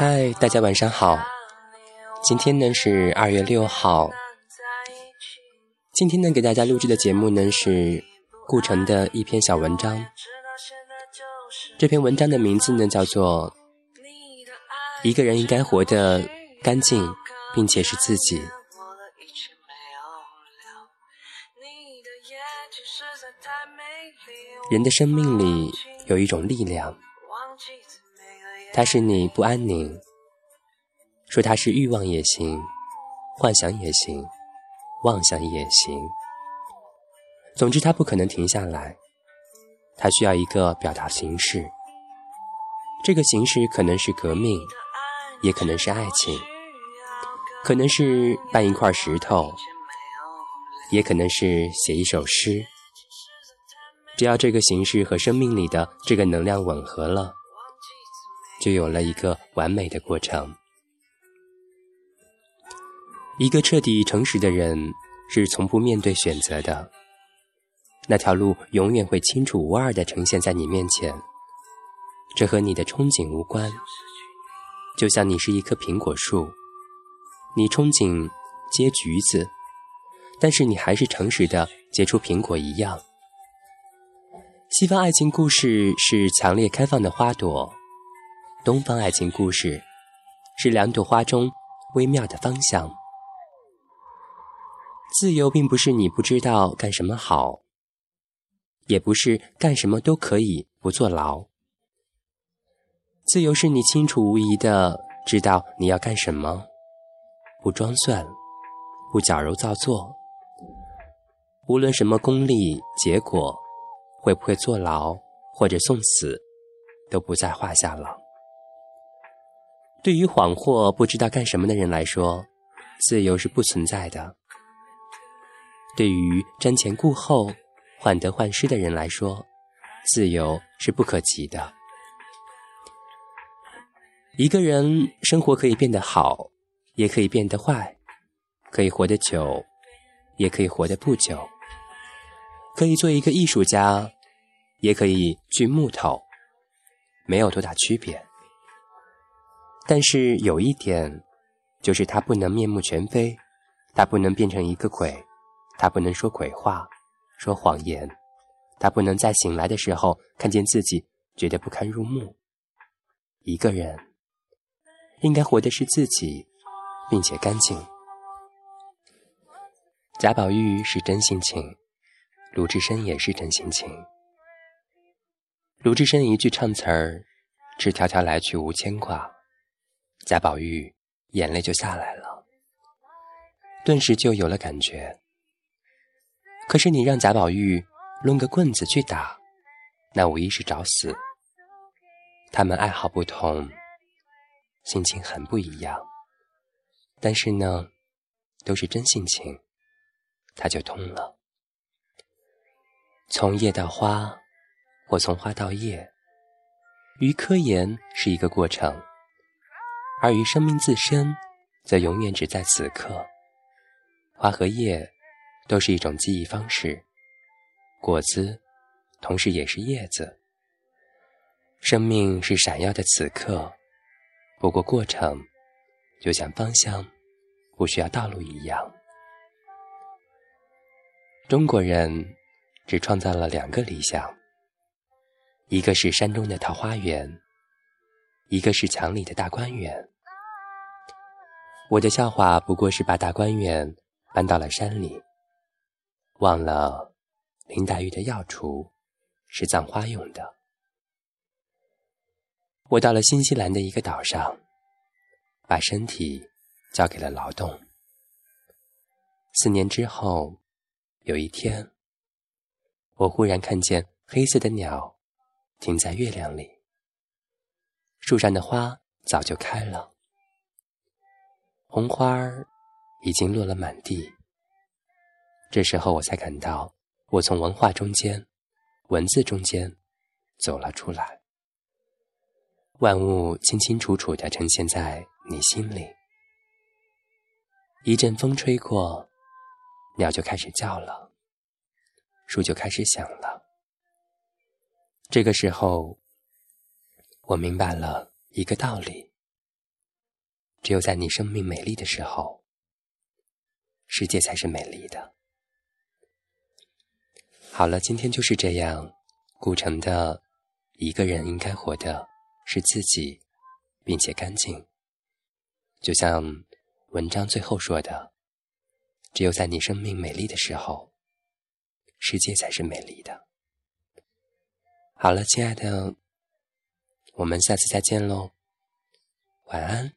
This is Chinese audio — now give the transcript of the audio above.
嗨，大家晚上好。今天呢是二月六号。今天呢给大家录制的节目呢是顾城的一篇小文章。这篇文章的名字呢叫做《一个人应该活得干净，并且是自己》。人的生命里有一种力量。它使你不安宁，说它是欲望也行，幻想也行，妄想也行。总之，它不可能停下来。它需要一个表达形式，这个形式可能是革命，也可能是爱情，可能是搬一块石头，也可能是写一首诗。只要这个形式和生命里的这个能量吻合了。就有了一个完美的过程。一个彻底诚实的人是从不面对选择的，那条路永远会清楚无二的呈现在你面前。这和你的憧憬无关，就像你是一棵苹果树，你憧憬结橘子，但是你还是诚实的结出苹果一样。西方爱情故事是强烈开放的花朵。东方爱情故事是两朵花中微妙的方向。自由并不是你不知道干什么好，也不是干什么都可以不坐牢。自由是你清楚无疑的知道你要干什么，不装蒜，不矫揉造作。无论什么功利，结果会不会坐牢或者送死，都不在话下了。对于恍惚不知道干什么的人来说，自由是不存在的；对于瞻前顾后、患得患失的人来说，自由是不可及的。一个人生活可以变得好，也可以变得坏；可以活得久，也可以活得不久；可以做一个艺术家，也可以锯木头，没有多大区别。但是有一点，就是他不能面目全非，他不能变成一个鬼，他不能说鬼话，说谎言，他不能在醒来的时候看见自己觉得不堪入目。一个人应该活的是自己，并且干净。贾宝玉是真性情，鲁智深也是真性情。鲁智深一句唱词儿：“只条条来去无牵挂。”贾宝玉眼泪就下来了，顿时就有了感觉。可是你让贾宝玉抡个棍子去打，那无疑是找死。他们爱好不同，心情很不一样，但是呢，都是真性情，他就通了。从叶到花，或从花到叶，于科研是一个过程。而于生命自身，则永远只在此刻。花和叶都是一种记忆方式，果子同时也是叶子。生命是闪耀的此刻，不过过程就像方向不需要道路一样。中国人只创造了两个理想，一个是山中的桃花源，一个是墙里的大观园。我的笑话不过是把大观园搬到了山里，忘了林黛玉的药橱是葬花用的。我到了新西兰的一个岛上，把身体交给了劳动。四年之后，有一天，我忽然看见黑色的鸟停在月亮里，树上的花早就开了。红花儿已经落了满地。这时候我才感到，我从文化中间、文字中间走了出来。万物清清楚楚的呈现在你心里。一阵风吹过，鸟就开始叫了，树就开始响了。这个时候，我明白了一个道理。只有在你生命美丽的时候，世界才是美丽的。好了，今天就是这样。顾城的一个人应该活的是自己，并且干净。就像文章最后说的：“只有在你生命美丽的时候，世界才是美丽的。”好了，亲爱的，我们下次再见喽，晚安。